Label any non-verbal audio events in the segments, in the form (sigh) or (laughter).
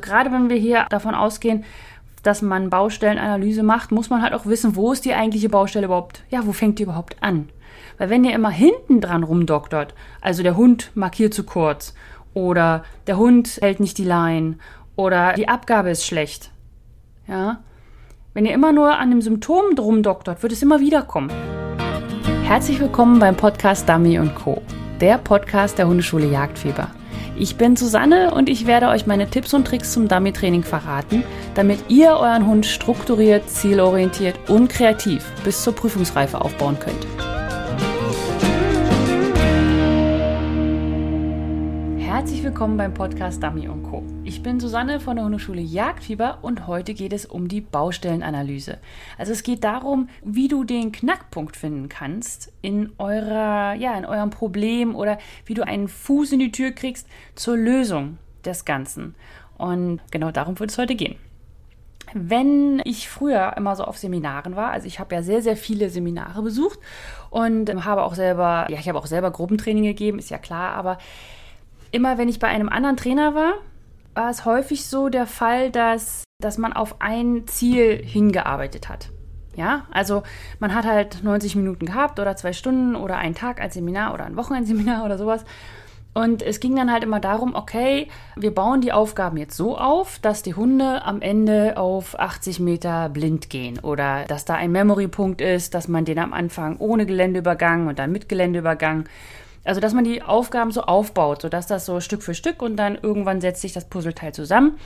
Gerade wenn wir hier davon ausgehen, dass man Baustellenanalyse macht, muss man halt auch wissen, wo ist die eigentliche Baustelle überhaupt, ja, wo fängt die überhaupt an? Weil wenn ihr immer hinten dran rumdoktert, also der Hund markiert zu kurz oder der Hund hält nicht die Line oder die Abgabe ist schlecht, ja, wenn ihr immer nur an dem Symptom drum doktert, wird es immer wieder kommen. Herzlich willkommen beim Podcast Dummy Co., der Podcast der Hundeschule Jagdfieber. Ich bin Susanne und ich werde euch meine Tipps und Tricks zum Dummy-Training verraten, damit ihr euren Hund strukturiert, zielorientiert und kreativ bis zur Prüfungsreife aufbauen könnt. Herzlich willkommen beim Podcast Dummy Co. Ich bin Susanne von der Hundeschule Jagdfieber und heute geht es um die Baustellenanalyse. Also es geht darum, wie du den Knackpunkt finden kannst in eurer, ja, in eurem Problem oder wie du einen Fuß in die Tür kriegst zur Lösung des Ganzen. Und genau darum wird es heute gehen. Wenn ich früher immer so auf Seminaren war, also ich habe ja sehr, sehr viele Seminare besucht und habe auch selber, ja, ich habe auch selber Gruppentraining gegeben, ist ja klar, aber immer wenn ich bei einem anderen Trainer war, war es häufig so der Fall, dass, dass man auf ein Ziel hingearbeitet hat. Ja, also man hat halt 90 Minuten gehabt oder zwei Stunden oder einen Tag als Seminar oder ein Wochenendseminar (laughs) oder sowas. Und es ging dann halt immer darum, okay, wir bauen die Aufgaben jetzt so auf, dass die Hunde am Ende auf 80 Meter blind gehen oder dass da ein Memory-Punkt ist, dass man den am Anfang ohne Geländeübergang und dann mit Geländeübergang also, dass man die Aufgaben so aufbaut, sodass das so Stück für Stück und dann irgendwann setzt sich das Puzzleteil zusammen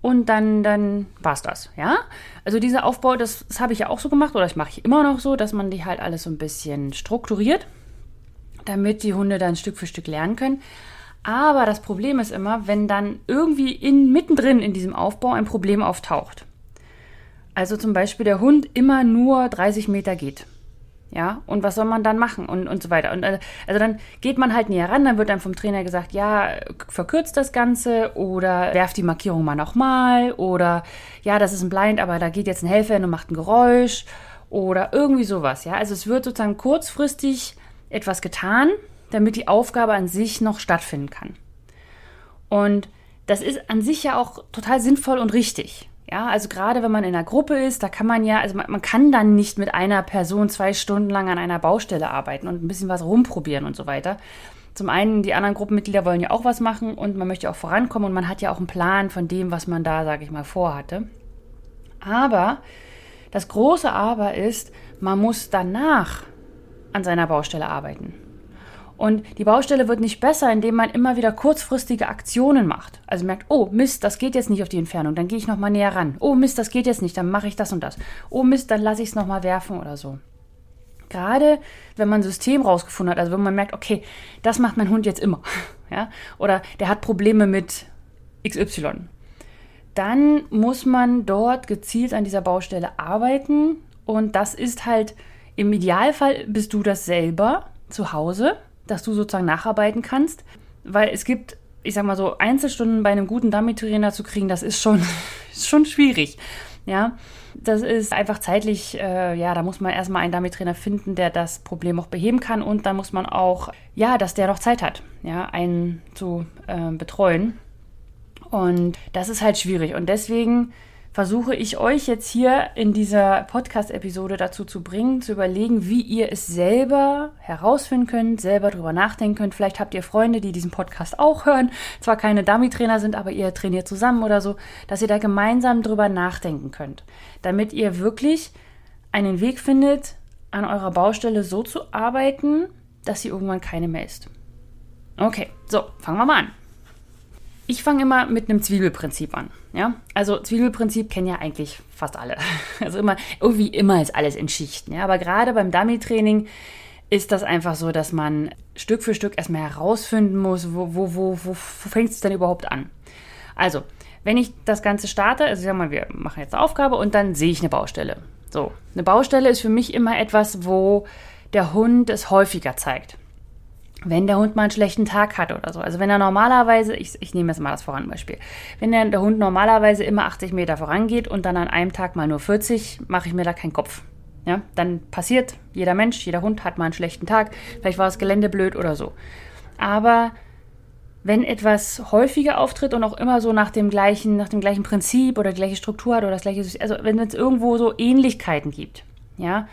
und dann, dann war es das, ja? Also dieser Aufbau, das, das habe ich ja auch so gemacht oder das mache ich immer noch so, dass man die halt alles so ein bisschen strukturiert, damit die Hunde dann Stück für Stück lernen können. Aber das Problem ist immer, wenn dann irgendwie in, mittendrin in diesem Aufbau ein Problem auftaucht. Also zum Beispiel der Hund immer nur 30 Meter geht. Ja, und was soll man dann machen und, und so weiter. Und äh, also dann geht man halt näher ran, dann wird dann vom Trainer gesagt, ja, verkürzt das Ganze oder werft die Markierung mal nochmal oder ja, das ist ein Blind, aber da geht jetzt ein Helfer hin und macht ein Geräusch oder irgendwie sowas. Ja, also es wird sozusagen kurzfristig etwas getan, damit die Aufgabe an sich noch stattfinden kann. Und das ist an sich ja auch total sinnvoll und richtig. Ja, also gerade wenn man in einer Gruppe ist, da kann man ja, also man, man, kann dann nicht mit einer Person zwei Stunden lang an einer Baustelle arbeiten und ein bisschen was rumprobieren und so weiter. Zum einen, die anderen Gruppenmitglieder wollen ja auch was machen und man möchte auch vorankommen und man hat ja auch einen Plan von dem, was man da, sage ich mal, vorhatte. Aber das große Aber ist, man muss danach an seiner Baustelle arbeiten. Und die Baustelle wird nicht besser, indem man immer wieder kurzfristige Aktionen macht. Also merkt, oh Mist, das geht jetzt nicht auf die Entfernung, dann gehe ich nochmal näher ran. Oh Mist, das geht jetzt nicht, dann mache ich das und das. Oh Mist, dann lasse ich es nochmal werfen oder so. Gerade wenn man ein System rausgefunden hat, also wenn man merkt, okay, das macht mein Hund jetzt immer, (laughs) ja, oder der hat Probleme mit XY, dann muss man dort gezielt an dieser Baustelle arbeiten und das ist halt im Idealfall bist du das selber zu Hause dass du sozusagen nacharbeiten kannst, weil es gibt, ich sag mal so, Einzelstunden bei einem guten Dummy-Trainer zu kriegen, das ist schon, (laughs) ist schon schwierig. Ja, das ist einfach zeitlich, äh, ja, da muss man erstmal einen Dummy-Trainer finden, der das Problem auch beheben kann und dann muss man auch, ja, dass der noch Zeit hat, ja, einen zu äh, betreuen. Und das ist halt schwierig und deswegen versuche ich euch jetzt hier in dieser Podcast-Episode dazu zu bringen, zu überlegen, wie ihr es selber herausfinden könnt, selber drüber nachdenken könnt. Vielleicht habt ihr Freunde, die diesen Podcast auch hören, zwar keine Dummy-Trainer sind, aber ihr trainiert zusammen oder so, dass ihr da gemeinsam drüber nachdenken könnt, damit ihr wirklich einen Weg findet, an eurer Baustelle so zu arbeiten, dass sie irgendwann keine mehr ist. Okay, so, fangen wir mal an. Ich fange immer mit einem Zwiebelprinzip an. Ja, also Zwiebelprinzip kennen ja eigentlich fast alle. (laughs) Also immer, irgendwie immer ist alles in Schichten. Ja, aber gerade beim Dummy-Training ist das einfach so, dass man Stück für Stück erstmal herausfinden muss, wo, wo, wo, wo, fängt es denn überhaupt an? Also, wenn ich das Ganze starte, also sagen wir mal, wir machen jetzt eine Aufgabe und dann sehe ich eine Baustelle. So, eine Baustelle ist für mich immer etwas, wo der Hund es häufiger zeigt wenn der Hund mal einen schlechten Tag hat oder so. Also wenn er normalerweise, ich, ich nehme jetzt mal das Voranbeispiel, wenn der, der Hund normalerweise immer 80 Meter vorangeht und dann an einem Tag mal nur 40, mache ich mir da keinen Kopf. Ja, dann passiert, jeder Mensch, jeder Hund hat mal einen schlechten Tag, vielleicht war das Gelände blöd oder so. Aber wenn etwas häufiger auftritt und auch immer so nach dem gleichen, nach dem gleichen Prinzip oder gleiche Struktur hat oder das gleiche, also wenn es irgendwo so Ähnlichkeiten gibt, ja,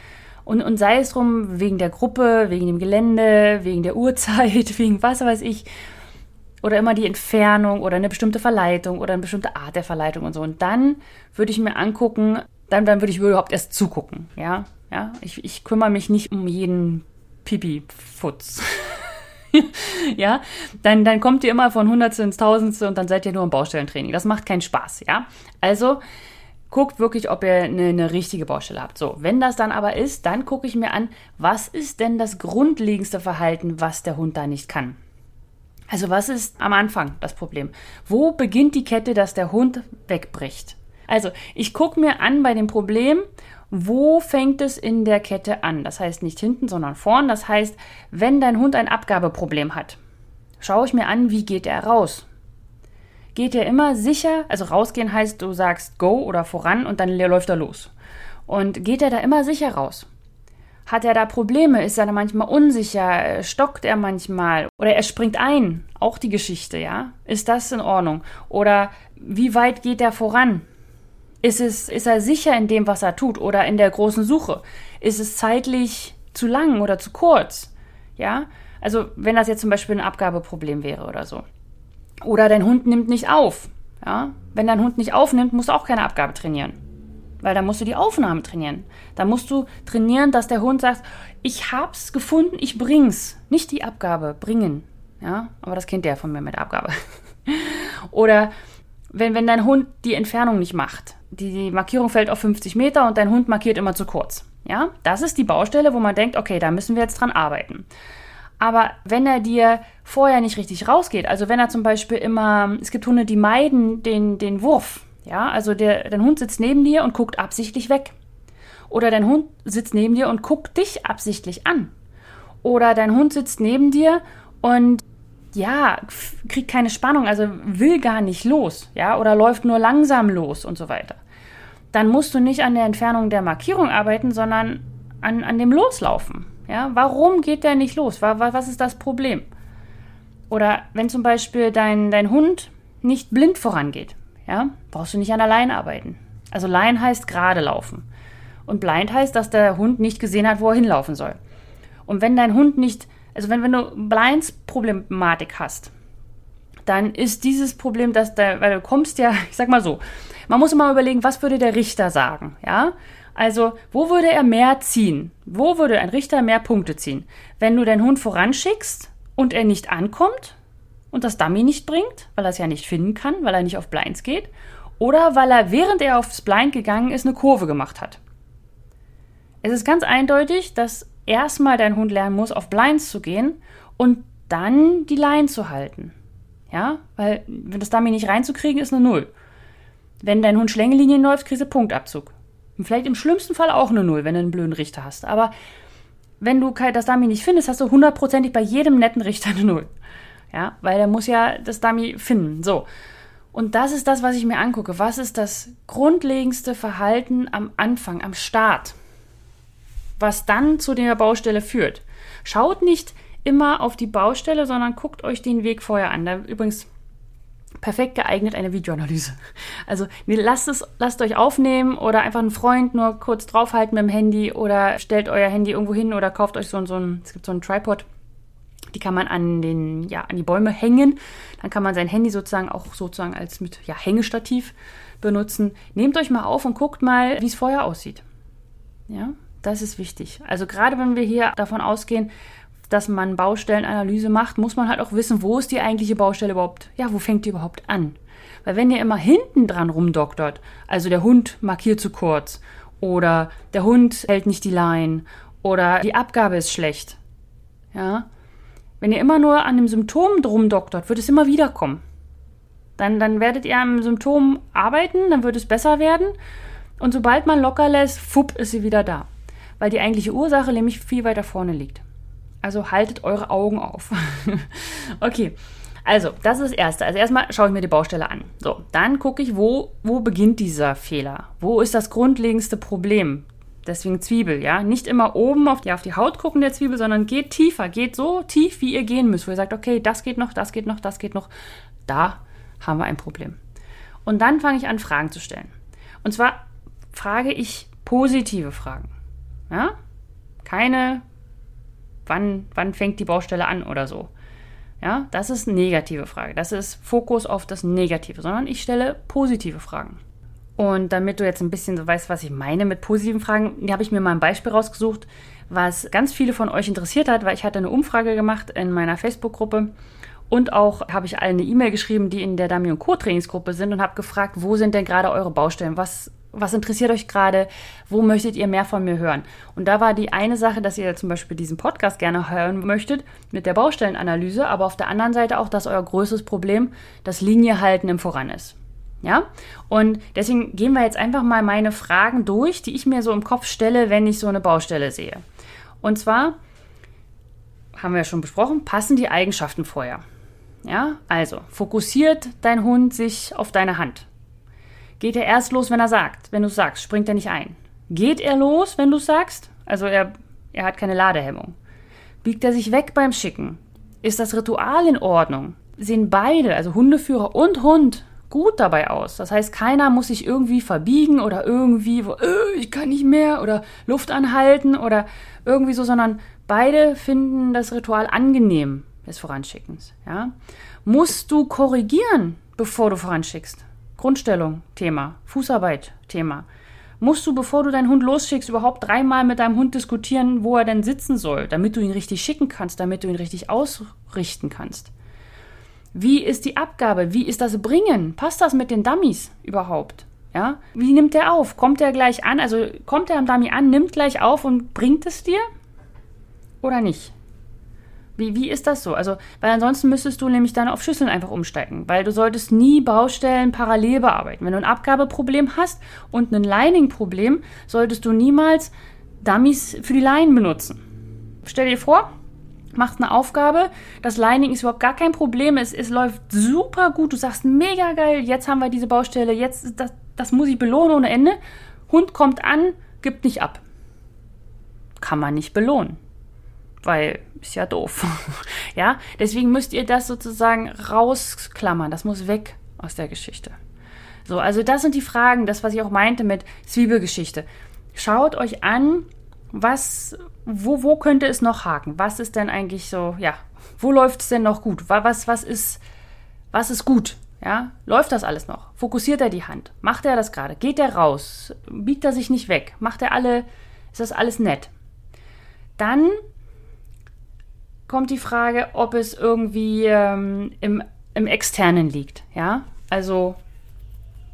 und, und sei es drum wegen der Gruppe, wegen dem Gelände, wegen der Uhrzeit, (laughs) wegen was weiß ich, oder immer die Entfernung oder eine bestimmte Verleitung oder eine bestimmte Art der Verleitung und so. Und dann würde ich mir angucken, dann, dann würde ich überhaupt erst zugucken, ja, ja. Ich, ich kümmere mich nicht um jeden Pipi-Futz. (laughs) ja, dann, dann kommt ihr immer von Hundertste ins Tausendste und dann seid ihr nur im Baustellentraining. Das macht keinen Spaß, ja. Also guckt wirklich, ob ihr eine, eine, richtige Baustelle habt. So, wenn das dann aber ist, dann gucke ich mir an, was ist denn das grundlegendste Verhalten, was der Hund da nicht kann. Also was ist am Anfang das Problem? Wo beginnt die Kette, dass der Hund wegbricht? Also ich gucke mir an bei dem Problem, wo fängt es in der Kette an? Das heißt nicht hinten, sondern vorn. Das heißt, wenn dein Hund ein Abgabeproblem hat, schaue ich mir an, wie geht er raus? Geht er immer sicher, also rausgehen heißt, du sagst go oder voran und dann läuft er los. Und geht er da immer sicher raus? Hat er da Probleme? Ist er da manchmal unsicher? Stockt er manchmal? Oder er springt ein? Auch die Geschichte, ja? Ist das in Ordnung? Oder wie weit geht er voran? Ist, es, ist er sicher in dem, was er tut oder in der großen Suche? Ist es zeitlich zu lang oder zu kurz? Ja, also wenn das jetzt zum Beispiel ein Abgabeproblem wäre oder so. Oder dein Hund nimmt nicht auf. Ja, wenn dein Hund nicht aufnimmt, musst du auch keine Abgabe trainieren. Weil dann musst du die Aufnahme trainieren. Da musst du trainieren, dass der Hund sagt, ich hab's gefunden, ich bring's. Nicht die Abgabe, bringen. Ja, aber das kennt der von mir mit Abgabe. (laughs) Oder wenn, wenn dein Hund die Entfernung nicht macht die, die Markierung fällt auf 50 Meter und dein Hund markiert immer zu kurz. Ja, das ist die Baustelle, wo man denkt, okay, da müssen wir jetzt dran arbeiten. Aber wenn er dir vorher nicht richtig rausgeht, also wenn er zum Beispiel immer, es gibt Hunde, die meiden den, den Wurf, ja, also der, dein Hund sitzt neben dir und guckt absichtlich weg. Oder dein Hund sitzt neben dir und guckt dich absichtlich an. Oder dein Hund sitzt neben dir und ja, kriegt keine Spannung, also will gar nicht los, ja, oder läuft nur langsam los und so weiter. Dann musst du nicht an der Entfernung der Markierung arbeiten, sondern an, an dem Loslaufen. Ja, warum geht der nicht los? Was ist das Problem? Oder wenn zum Beispiel dein, dein Hund nicht blind vorangeht, ja, brauchst du nicht an der Leine arbeiten. Also Line heißt gerade laufen. Und blind heißt, dass der Hund nicht gesehen hat, wo er hinlaufen soll. Und wenn dein Hund nicht also wenn, wenn du Blinds-Problematik hast, dann ist dieses Problem, dass da, weil du kommst ja, (laughs) ich sag mal so, man muss immer überlegen, was würde der Richter sagen, ja? Also, wo würde er mehr ziehen? Wo würde ein Richter mehr Punkte ziehen? Wenn du deinen Hund voranschickst und er nicht ankommt und das Dummy nicht bringt, weil er es ja nicht finden kann, weil er nicht auf Blinds geht, oder weil er, während er aufs Blind gegangen ist, eine Kurve gemacht hat. Es ist ganz eindeutig, dass erstmal dein Hund lernen muss, auf Blinds zu gehen und dann die Line zu halten. Ja, weil wenn das Dummy nicht reinzukriegen, ist eine Null. Wenn dein Hund Schlängelinien läuft, kriegst du Punktabzug. Vielleicht im schlimmsten Fall auch eine Null, wenn du einen blöden Richter hast. Aber wenn du das Dummy nicht findest, hast du hundertprozentig bei jedem netten Richter eine Null. Ja, weil der muss ja das Dummy finden. So. Und das ist das, was ich mir angucke. Was ist das grundlegendste Verhalten am Anfang, am Start? was dann zu der Baustelle führt. Schaut nicht immer auf die Baustelle, sondern guckt euch den Weg vorher an. Da übrigens perfekt geeignet eine Videoanalyse. Also lasst es, lasst euch aufnehmen oder einfach einen Freund nur kurz draufhalten mit dem Handy oder stellt euer Handy irgendwo hin oder kauft euch so, so ein, es gibt so einen Tripod, die kann man an den, ja, an die Bäume hängen. Dann kann man sein Handy sozusagen auch sozusagen als mit, ja, Hängestativ benutzen. Nehmt euch mal auf und guckt mal, wie es vorher aussieht. Ja, das ist wichtig. Also gerade wenn wir hier davon ausgehen, dass man Baustellenanalyse macht, muss man halt auch wissen, wo ist die eigentliche Baustelle überhaupt, ja, wo fängt die überhaupt an? Weil wenn ihr immer hinten dran rumdoktert, also der Hund markiert zu kurz oder der Hund hält nicht die Line oder die Abgabe ist schlecht, ja, wenn ihr immer nur an dem Symptom drum doktert, wird es immer wieder kommen. Dann, dann werdet ihr am Symptom arbeiten, dann wird es besser werden und sobald man locker lässt, fupp, ist sie wieder da weil die eigentliche Ursache nämlich viel weiter vorne liegt. Also haltet eure Augen auf. (laughs) okay, also das ist das Erste. Also erstmal schaue ich mir die Baustelle an. So, dann gucke ich, wo, wo beginnt dieser Fehler? Wo ist das grundlegendste Problem Deswegen Zwiebel, ja. Nicht immer oben auf die, auf die Haut gucken der Zwiebel, sondern geht tiefer, geht so tief, wie ihr gehen müsst, wo ihr sagt, okay, das geht noch, das geht noch, das geht noch. Da haben wir ein Problem. Und dann fange ich an, Fragen zu stellen. Und zwar frage ich positive Fragen. Ja? Keine, wann, wann fängt die Baustelle an oder so. Ja, das ist eine negative Frage. Das ist Fokus auf das Negative, sondern ich stelle positive Fragen. Und damit du jetzt ein bisschen so weißt, was ich meine mit positiven Fragen, habe ich mir mal ein Beispiel rausgesucht, was ganz viele von euch interessiert hat, weil ich hatte eine Umfrage gemacht in meiner Facebook-Gruppe und auch habe ich allen eine E-Mail geschrieben, die in der und Co. Trainingsgruppe sind und habe gefragt, wo sind denn gerade eure Baustellen? Was, was interessiert euch gerade? Wo möchtet ihr mehr von mir hören? Und da war die eine Sache, dass ihr zum Beispiel diesen Podcast gerne hören möchtet mit der Baustellenanalyse, aber auf der anderen Seite auch, dass euer größtes Problem das Liniehalten im Voran ist. Ja? Und deswegen gehen wir jetzt einfach mal meine Fragen durch, die ich mir so im Kopf stelle, wenn ich so eine Baustelle sehe. Und zwar haben wir ja schon besprochen, passen die Eigenschaften vorher. Ja, also fokussiert dein Hund sich auf deine Hand. Geht er erst los, wenn er sagt? Wenn du sagst, springt er nicht ein. Geht er los, wenn du sagst? Also er, er hat keine Ladehemmung. Biegt er sich weg beim Schicken? Ist das Ritual in Ordnung? Sehen beide, also Hundeführer und Hund, gut dabei aus. Das heißt, keiner muss sich irgendwie verbiegen oder irgendwie, äh, ich kann nicht mehr oder Luft anhalten oder irgendwie so, sondern beide finden das Ritual angenehm des Voranschickens. Ja? Musst du korrigieren, bevor du voranschickst? Grundstellung, Thema. Fußarbeit, Thema. Musst du, bevor du deinen Hund losschickst, überhaupt dreimal mit deinem Hund diskutieren, wo er denn sitzen soll, damit du ihn richtig schicken kannst, damit du ihn richtig ausrichten kannst? Wie ist die Abgabe? Wie ist das Bringen? Passt das mit den Dummies überhaupt? Ja? Wie nimmt der auf? Kommt er gleich an? Also kommt er am Dummy an, nimmt gleich auf und bringt es dir? Oder nicht? Wie, wie ist das so? Also, weil ansonsten müsstest du nämlich dann auf Schüsseln einfach umsteigen, weil du solltest nie Baustellen parallel bearbeiten. Wenn du ein Abgabeproblem hast und ein Lining-Problem, solltest du niemals Dummies für die Leinen benutzen. Stell dir vor, machst eine Aufgabe, das Lining ist überhaupt gar kein Problem, es, es läuft super gut, du sagst mega geil, jetzt haben wir diese Baustelle, jetzt das, das muss ich belohnen ohne Ende. Hund kommt an, gibt nicht ab. Kann man nicht belohnen weil ist ja doof. (laughs) ja, deswegen müsst ihr das sozusagen rausklammern. Das muss weg aus der Geschichte. So, also das sind die Fragen, das, was ich auch meinte mit Zwiebelgeschichte. Schaut euch an, was, wo, wo könnte es noch haken? Was ist denn eigentlich so, ja, wo läuft es denn noch gut? Was, was ist, was ist gut? Ja, läuft das alles noch? Fokussiert er die Hand? Macht er das gerade? Geht er raus? Biegt er sich nicht weg? Macht er alle, ist das alles nett? Dann kommt die Frage, ob es irgendwie ähm, im, im Externen liegt. Ja, also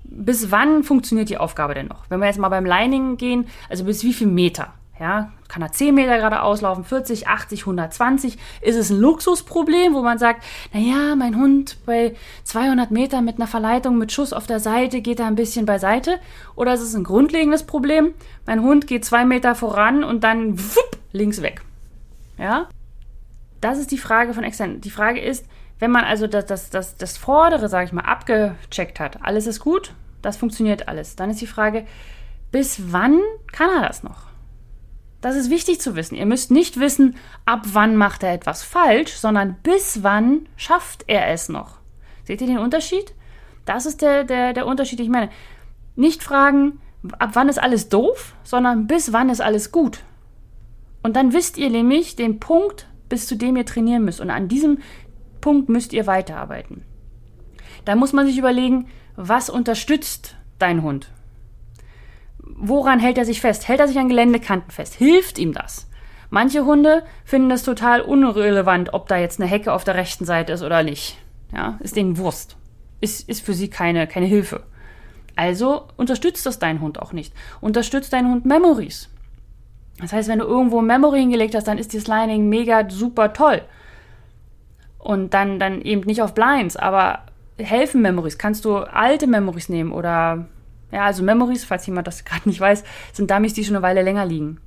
bis wann funktioniert die Aufgabe denn noch? Wenn wir jetzt mal beim Lining gehen, also bis wie viel Meter? Ja, kann er 10 Meter geradeaus laufen, 40, 80, 120? Ist es ein Luxusproblem, wo man sagt, naja, mein Hund bei 200 Metern mit einer Verleitung mit Schuss auf der Seite geht er ein bisschen beiseite? Oder ist es ein grundlegendes Problem? Mein Hund geht zwei Meter voran und dann wupp, links weg. Ja, das ist die Frage von extern. Die Frage ist, wenn man also das, das, das, das Vordere, sage ich mal, abgecheckt hat, alles ist gut, das funktioniert alles, dann ist die Frage, bis wann kann er das noch? Das ist wichtig zu wissen. Ihr müsst nicht wissen, ab wann macht er etwas falsch, sondern bis wann schafft er es noch. Seht ihr den Unterschied? Das ist der, der, der Unterschied. Ich meine, nicht fragen, ab wann ist alles doof, sondern bis wann ist alles gut. Und dann wisst ihr nämlich den Punkt, bis zu dem ihr trainieren müsst. Und an diesem Punkt müsst ihr weiterarbeiten. Da muss man sich überlegen, was unterstützt dein Hund? Woran hält er sich fest? Hält er sich an Geländekanten fest? Hilft ihm das? Manche Hunde finden das total unrelevant, ob da jetzt eine Hecke auf der rechten Seite ist oder nicht. Ja, ist denen Wurst. Ist, ist für sie keine, keine Hilfe. Also unterstützt das dein Hund auch nicht. Unterstützt dein Hund Memories. Das heißt, wenn du irgendwo Memory hingelegt hast, dann ist dieses Lining mega super toll. Und dann, dann eben nicht auf Blinds, aber helfen Memories. Kannst du alte Memories nehmen oder, ja, also Memories, falls jemand das (laughs) gerade nicht weiß, sind Dummies, die schon eine Weile länger liegen.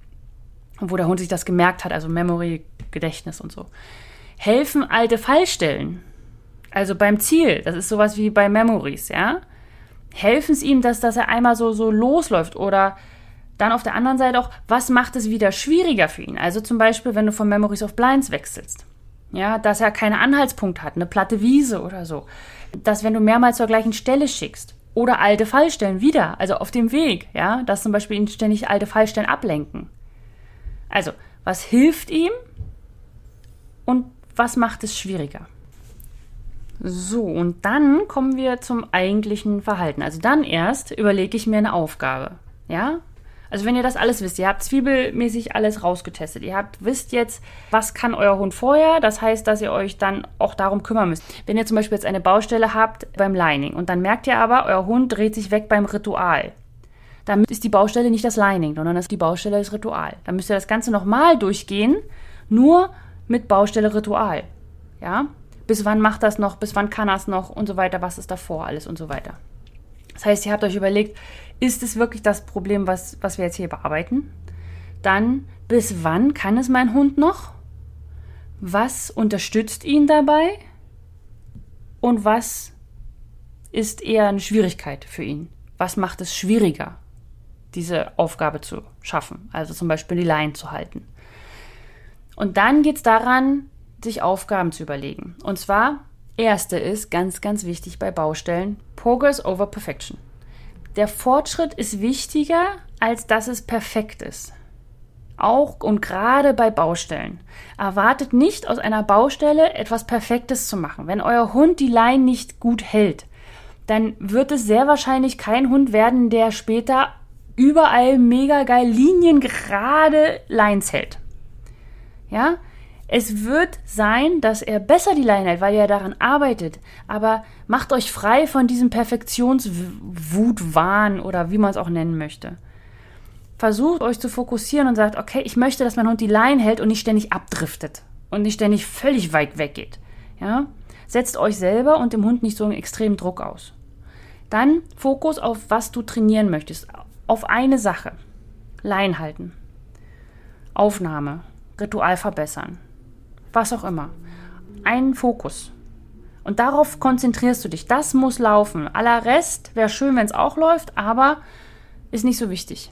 Und wo der Hund sich das gemerkt hat, also Memory, Gedächtnis und so. Helfen alte Fallstellen. Also beim Ziel, das ist sowas wie bei Memories, ja. Helfen es ihm, dass, dass er einmal so, so losläuft oder Dann auf der anderen Seite auch, was macht es wieder schwieriger für ihn? Also zum Beispiel, wenn du von Memories of Blinds wechselst. Ja, dass er keine Anhaltspunkt hat, eine platte Wiese oder so. Dass wenn du mehrmals zur gleichen Stelle schickst oder alte Fallstellen wieder, also auf dem Weg, ja, dass zum Beispiel ihn ständig alte Fallstellen ablenken. Also, was hilft ihm und was macht es schwieriger? So, und dann kommen wir zum eigentlichen Verhalten. Also dann erst überlege ich mir eine Aufgabe. Ja? Also wenn ihr das alles wisst, ihr habt zwiebelmäßig alles rausgetestet. Ihr habt wisst jetzt, was kann euer Hund vorher. Das heißt, dass ihr euch dann auch darum kümmern müsst. Wenn ihr zum Beispiel jetzt eine Baustelle habt beim Lining und dann merkt ihr aber, euer Hund dreht sich weg beim Ritual. Dann ist die Baustelle nicht das Lining, sondern ist die Baustelle das Ritual. Dann müsst ihr das Ganze nochmal durchgehen, nur mit Baustelle Ritual. Ja? bis wann macht das noch, bis wann kann es noch und so weiter, was ist davor alles und so weiter. Das heißt, ihr habt euch überlegt, ist es wirklich das Problem, was, was wir jetzt hier bearbeiten? Dann, bis wann kann es mein Hund noch? Was unterstützt ihn dabei? Und was ist eher eine Schwierigkeit für ihn? Was macht es schwieriger, diese Aufgabe zu schaffen? Also zum Beispiel die Leine zu halten. Und dann geht es daran, sich Aufgaben zu überlegen. Und zwar, erste ist ganz, ganz wichtig bei Baustellen, Progress over Perfection. Der Fortschritt ist wichtiger, als dass es perfekt ist. Auch und gerade bei Baustellen. Erwartet nicht aus einer Baustelle etwas Perfektes zu machen. Wenn euer Hund die Leine nicht gut hält, dann wird es sehr wahrscheinlich kein Hund werden, der später überall mega geil liniengerade Lines hält. Ja, es wird sein, dass er besser die Leine hält, weil er daran arbeitet. Aber macht euch frei von diesem Perfektionswutwahn oder wie man es auch nennen möchte. Versucht euch zu fokussieren und sagt, okay, ich möchte, dass mein Hund die Leine hält und nicht ständig abdriftet und nicht ständig völlig weit weggeht. Ja? Setzt euch selber und dem Hund nicht so einen extremen Druck aus. Dann Fokus auf, was du trainieren möchtest. Auf eine Sache. Lein halten. Aufnahme. Ritual verbessern was auch immer. Ein Fokus. Und darauf konzentrierst du dich. Das muss laufen. Aller Rest wäre schön, wenn es auch läuft, aber ist nicht so wichtig.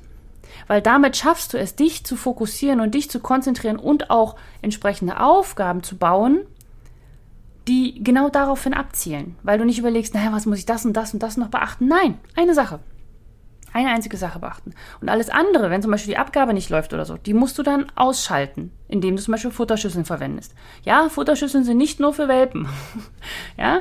Weil damit schaffst du es, dich zu fokussieren und dich zu konzentrieren und auch entsprechende Aufgaben zu bauen, die genau daraufhin abzielen. Weil du nicht überlegst, naja, was muss ich das und das und das noch beachten? Nein, eine Sache eine einzige Sache beachten. Und alles andere, wenn zum Beispiel die Abgabe nicht läuft oder so, die musst du dann ausschalten, indem du zum Beispiel Futterschüsseln verwendest. Ja, Futterschüsseln sind nicht nur für Welpen. (laughs) ja,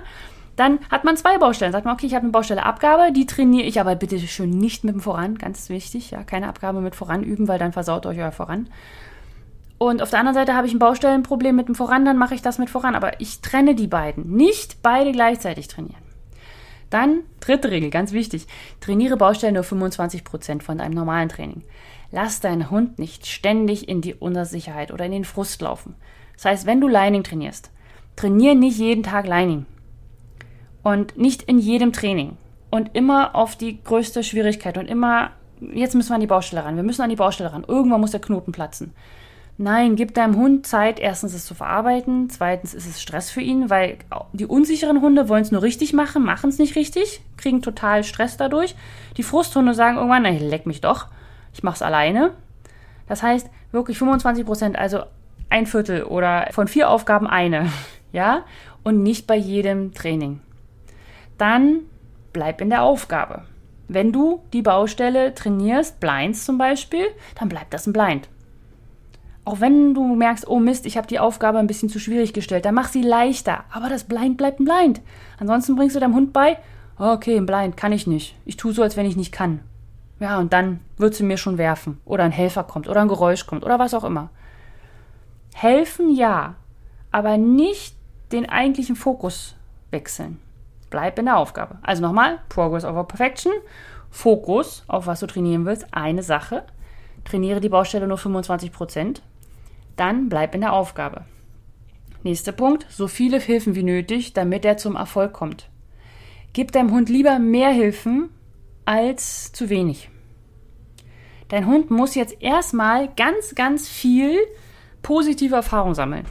dann hat man zwei Baustellen. Sagt man, okay, ich habe eine Baustelle Abgabe, die trainiere ich aber bitte schön nicht mit dem Voran, ganz wichtig. Ja, keine Abgabe mit Voran üben, weil dann versaut euch euer Voran. Und auf der anderen Seite habe ich ein Baustellenproblem mit dem Voran, dann mache ich das mit Voran. Aber ich trenne die beiden. Nicht beide gleichzeitig trainieren. Dann, dritte Regel, ganz wichtig, trainiere Baustellen nur 25% von deinem normalen Training. Lass deinen Hund nicht ständig in die Unsicherheit oder in den Frust laufen. Das heißt, wenn du Lining trainierst, trainiere nicht jeden Tag Lining. Und nicht in jedem Training. Und immer auf die größte Schwierigkeit und immer, jetzt müssen wir an die Baustelle ran, wir müssen an die Baustelle ran, irgendwann muss der Knoten platzen. Nein, gib deinem Hund Zeit, erstens es zu verarbeiten, zweitens ist es Stress für ihn, weil die unsicheren Hunde wollen es nur richtig machen, machen es nicht richtig, kriegen total Stress dadurch. Die Frusthunde sagen irgendwann, na, leck mich doch, ich mach's alleine. Das heißt, wirklich 25 Prozent, also ein Viertel oder von vier Aufgaben eine, (laughs) ja, und nicht bei jedem Training. Dann bleib in der Aufgabe. Wenn du die Baustelle trainierst, Blinds zum Beispiel, dann bleibt das ein Blind. Auch wenn du merkst, oh Mist, ich habe die Aufgabe ein bisschen zu schwierig gestellt, dann mach sie leichter. Aber das Blind bleibt ein Blind. Ansonsten bringst du deinem Hund bei, okay, ein Blind kann ich nicht. Ich tue so, als wenn ich nicht kann. Ja, und dann wird sie mir schon werfen. Oder ein Helfer kommt. Oder ein Geräusch kommt. Oder was auch immer. Helfen ja, aber nicht den eigentlichen Fokus wechseln. Bleib in der Aufgabe. Also nochmal, Progress over Perfection. Fokus auf was du trainieren willst, eine Sache. Trainiere die Baustelle nur 25 Prozent. Dann bleib in der Aufgabe. Nächster Punkt, so viele Hilfen wie nötig, damit er zum Erfolg kommt. Gib deinem Hund lieber mehr Hilfen als zu wenig. Dein Hund muss jetzt erstmal ganz, ganz viel positive Erfahrung sammeln.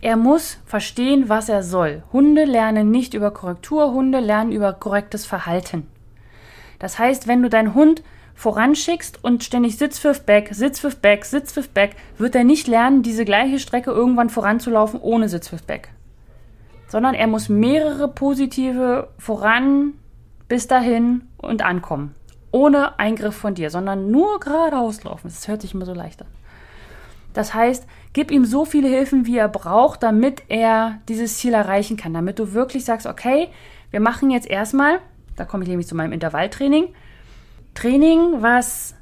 Er muss verstehen, was er soll. Hunde lernen nicht über Korrektur, Hunde lernen über korrektes Verhalten. Das heißt, wenn du deinen Hund voranschickst und ständig Sitzpfiff back, Sitzpfiff back, Sitzpfiff back, wird er nicht lernen, diese gleiche Strecke irgendwann voranzulaufen ohne Sitzpfiff back. Sondern er muss mehrere positive voran bis dahin und ankommen. Ohne Eingriff von dir, sondern nur geradeaus laufen. Das hört sich immer so leicht an. Das heißt, gib ihm so viele Hilfen, wie er braucht, damit er dieses Ziel erreichen kann. Damit du wirklich sagst, okay, wir machen jetzt erstmal, da komme ich nämlich zu meinem Intervalltraining, Training, was,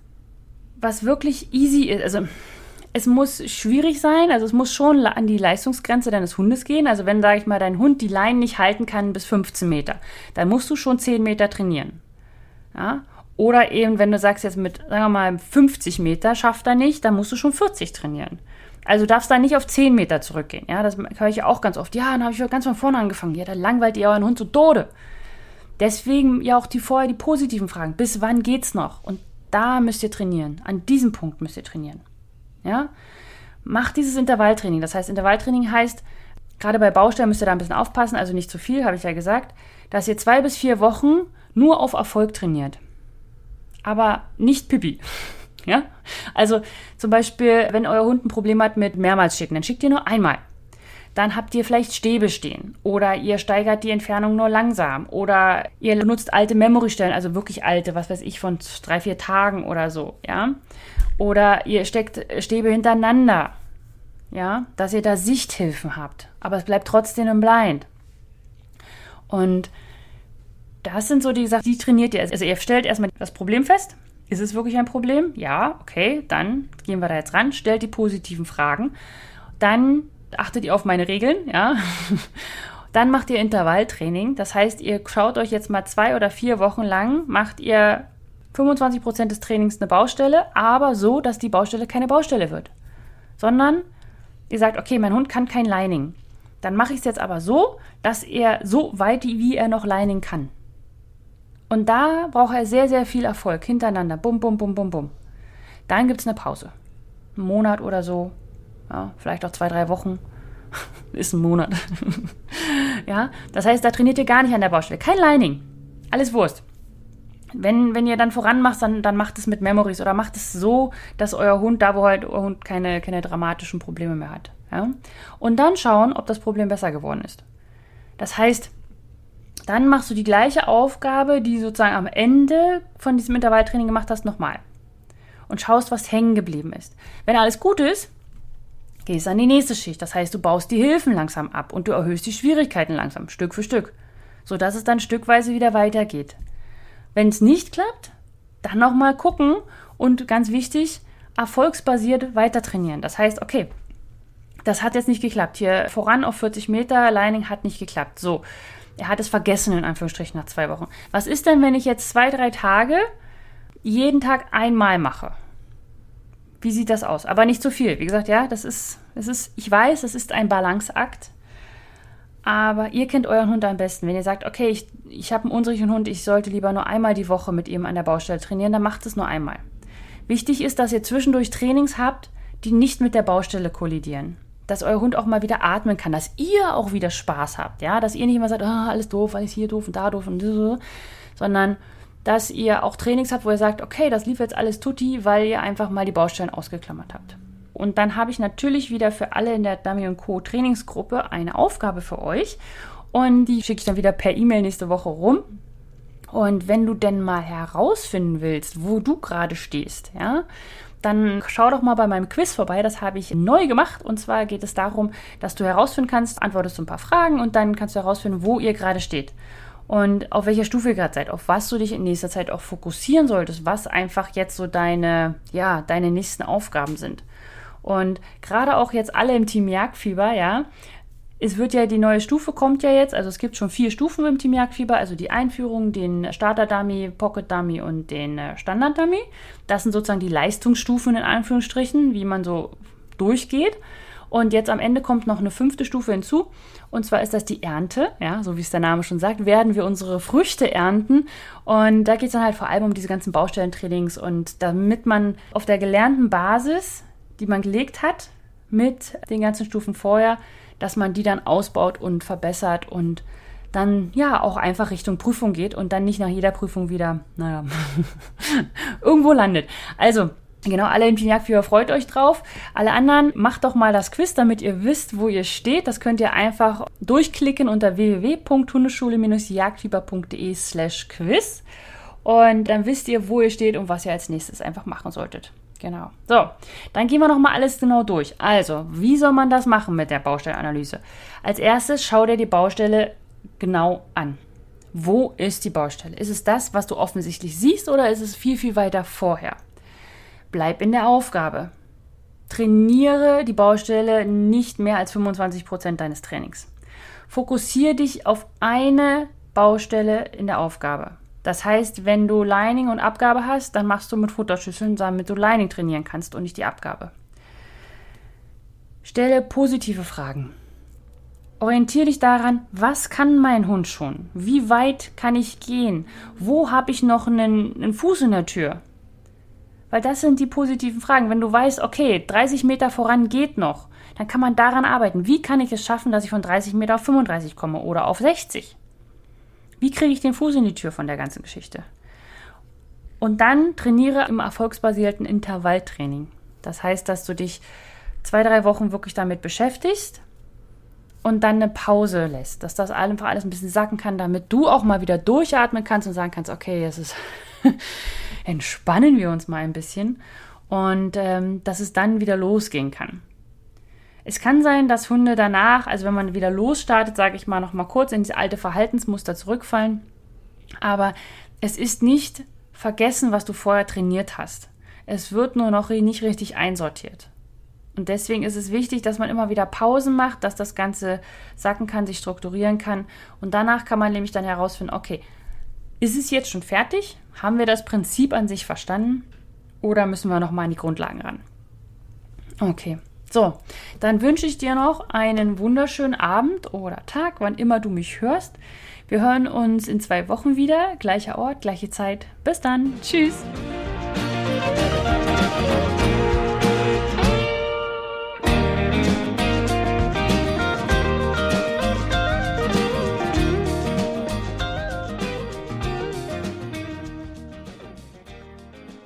was wirklich easy ist. Also es muss schwierig sein, also es muss schon an die Leistungsgrenze deines Hundes gehen. Also wenn, sage ich mal, dein Hund die Leinen nicht halten kann bis 15 Meter, dann musst du schon 10 Meter trainieren. Ja? Oder eben, wenn du sagst, jetzt mit, sagen wir mal, 50 Meter schafft er nicht, dann musst du schon 40 trainieren. Also darfst da nicht auf 10 Meter zurückgehen. Ja, das höre ich ja auch ganz oft. Ja, dann habe ich ganz von vorne angefangen. Ja, da langweilt ihr euren Hund so Tode. Deswegen ja auch die vorher die positiven Fragen. Bis wann geht's noch? Und da müsst ihr trainieren. An diesem Punkt müsst ihr trainieren. Ja? Macht dieses Intervalltraining. Das heißt, Intervalltraining heißt, gerade bei Baustellen müsst ihr da ein bisschen aufpassen, also nicht zu viel, habe ich ja gesagt, dass ihr zwei bis vier Wochen nur auf Erfolg trainiert. Aber nicht Pipi. (laughs) Ja? Also zum Beispiel, wenn euer Hund ein Problem hat mit mehrmals schicken, dann schickt ihr nur einmal. Dann habt ihr vielleicht Stäbe stehen oder ihr steigert die Entfernung nur langsam oder ihr nutzt alte Memory-Stellen, also wirklich alte, was weiß ich, von drei, vier Tagen oder so, ja. Oder ihr steckt Stäbe hintereinander, ja, dass ihr da Sichthilfen habt, aber es bleibt trotzdem im Blind. Und das sind so die Sachen, die trainiert ihr. Also ihr stellt erstmal das Problem fest, ist es wirklich ein Problem? Ja, okay, dann gehen wir da jetzt ran, stellt die positiven Fragen. Dann achtet ihr auf meine Regeln, ja. (laughs) Dann macht ihr Intervalltraining. Das heißt, ihr schaut euch jetzt mal zwei oder vier Wochen lang, macht ihr 25 Prozent des Trainings eine Baustelle, aber so, dass die Baustelle keine Baustelle wird. Sondern ihr sagt, okay, mein Hund kann kein Lining. Dann mache ich es jetzt aber so, dass er so weit, wie er noch Lining kann. Und da braucht er sehr, sehr viel Erfolg hintereinander. Bum, bum, bum, bum, bum. Dann gibt es eine Pause. Einen Monat oder so. Ja, vielleicht auch zwei, drei Wochen. (laughs) Ist ein Monat. (laughs) ja, das heißt, da trainiert ihr gar nicht an der Baustelle. Kein Lining. Alles Wurst. Wenn, wenn ihr dann voran macht, dann, dann macht es mit Memories oder macht es so, dass euer Hund, da wo halt euer Hund keine, keine dramatischen Probleme mehr hat. Ja? Und dann schauen, ob das Problem besser geworden ist. Das heißt, dann machst du die gleiche Aufgabe, die sozusagen am Ende von diesem Intervalltraining gemacht hast, nochmal. Und schaust, was hängen geblieben ist. Wenn alles gut ist, gehst an die nächste Schicht. Das heißt, du baust die Hilfen langsam ab und du erhöhst die Schwierigkeiten langsam, Stück für Stück, sodass es dann stückweise wieder weitergeht. Wenn es nicht klappt, dann nochmal gucken und ganz wichtig, erfolgsbasiert weiter trainieren. Das heißt, okay, das hat jetzt nicht geklappt. Hier voran auf 40 Meter, Lining hat nicht geklappt. So, er hat es vergessen, in Anführungsstrichen, nach zwei Wochen. Was ist denn, wenn ich jetzt zwei, drei Tage jeden Tag einmal mache? Wie sieht das aus? Aber nicht zu viel. Wie gesagt, ja, das ist, das ist, ich weiß, es ist ein Balanceakt. Aber ihr kennt euren Hund am besten. Wenn ihr sagt, okay, ich, ich habe einen unsicheren Hund, ich sollte lieber nur einmal die Woche mit ihm an der Baustelle trainieren, dann macht es nur einmal. Wichtig ist, dass ihr zwischendurch Trainings habt, die nicht mit der Baustelle kollidieren dass euer Hund auch mal wieder atmen kann, dass ihr auch wieder Spaß habt, ja, dass ihr nicht immer sagt, oh, alles doof, alles hier doof und da doof und so, sondern dass ihr auch Trainings habt, wo ihr sagt, okay, das lief jetzt alles tutti, weil ihr einfach mal die Baustellen ausgeklammert habt. Und dann habe ich natürlich wieder für alle in der Dummy Co. Trainingsgruppe eine Aufgabe für euch und die schicke ich dann wieder per E-Mail nächste Woche rum. Und wenn du denn mal herausfinden willst, wo du gerade stehst, ja, dann schau doch mal bei meinem Quiz vorbei. Das habe ich neu gemacht. Und zwar geht es darum, dass du herausfinden kannst, antwortest du ein paar Fragen und dann kannst du herausfinden, wo ihr gerade steht. Und auf welcher Stufe ihr gerade seid, auf was du dich in nächster Zeit auch fokussieren solltest, was einfach jetzt so deine, ja, deine nächsten Aufgaben sind. Und gerade auch jetzt alle im Team Jagdfieber, ja, es wird ja die neue Stufe kommt ja jetzt, also es gibt schon vier Stufen im Team Jagdfieber, also die Einführung, den Starter Dummy, Pocket Dummy und den äh, Standard Dummy. Das sind sozusagen die Leistungsstufen in Anführungsstrichen, wie man so durchgeht. Und jetzt am Ende kommt noch eine fünfte Stufe hinzu. Und zwar ist das die Ernte. Ja, so wie es der Name schon sagt, werden wir unsere Früchte ernten. Und da geht es dann halt vor allem um diese ganzen Baustellentrainings. Und damit man auf der gelernten Basis, die man gelegt hat, mit den ganzen Stufen vorher, dass man die dann ausbaut und verbessert und dann ja auch einfach Richtung Prüfung geht und dann nicht nach jeder Prüfung wieder, naja, (laughs) irgendwo landet. Also, Genau, alle im Jagdfieber freut euch drauf. Alle anderen, macht doch mal das Quiz, damit ihr wisst, wo ihr steht. Das könnt ihr einfach durchklicken unter www.hundeschule-jagdfieber.de slash quiz. Und dann wisst ihr, wo ihr steht und was ihr als nächstes einfach machen solltet. Genau. So, dann gehen wir nochmal alles genau durch. Also, wie soll man das machen mit der Baustellenanalyse? Als erstes schau dir die Baustelle genau an. Wo ist die Baustelle? Ist es das, was du offensichtlich siehst oder ist es viel, viel weiter vorher? Bleib in der Aufgabe. Trainiere die Baustelle nicht mehr als 25 Prozent deines Trainings. Fokussiere dich auf eine Baustelle in der Aufgabe. Das heißt, wenn du Lining und Abgabe hast, dann machst du mit Futterschüsseln, damit du Lining trainieren kannst und nicht die Abgabe. Stelle positive Fragen. Orientiere dich daran, was kann mein Hund schon? Wie weit kann ich gehen? Wo habe ich noch einen, einen Fuß in der Tür? Weil das sind die positiven Fragen. Wenn du weißt, okay, 30 Meter voran geht noch, dann kann man daran arbeiten. Wie kann ich es schaffen, dass ich von 30 Meter auf 35 komme oder auf 60? Wie kriege ich den Fuß in die Tür von der ganzen Geschichte? Und dann trainiere im erfolgsbasierten Intervalltraining. Das heißt, dass du dich zwei, drei Wochen wirklich damit beschäftigst und dann eine Pause lässt, dass das einfach alles ein bisschen sacken kann, damit du auch mal wieder durchatmen kannst und sagen kannst, okay, es ist (laughs) entspannen wir uns mal ein bisschen und ähm, dass es dann wieder losgehen kann. Es kann sein, dass Hunde danach, also wenn man wieder losstartet, sage ich mal, noch mal kurz in diese alte Verhaltensmuster zurückfallen. Aber es ist nicht vergessen, was du vorher trainiert hast. Es wird nur noch nicht richtig einsortiert. Und deswegen ist es wichtig, dass man immer wieder Pausen macht, dass das Ganze sacken kann, sich strukturieren kann. Und danach kann man nämlich dann herausfinden, okay, ist es jetzt schon fertig? Haben wir das Prinzip an sich verstanden? Oder müssen wir nochmal an die Grundlagen ran? Okay. So, dann wünsche ich dir noch einen wunderschönen Abend oder Tag, wann immer du mich hörst. Wir hören uns in zwei Wochen wieder. Gleicher Ort, gleiche Zeit. Bis dann. Tschüss.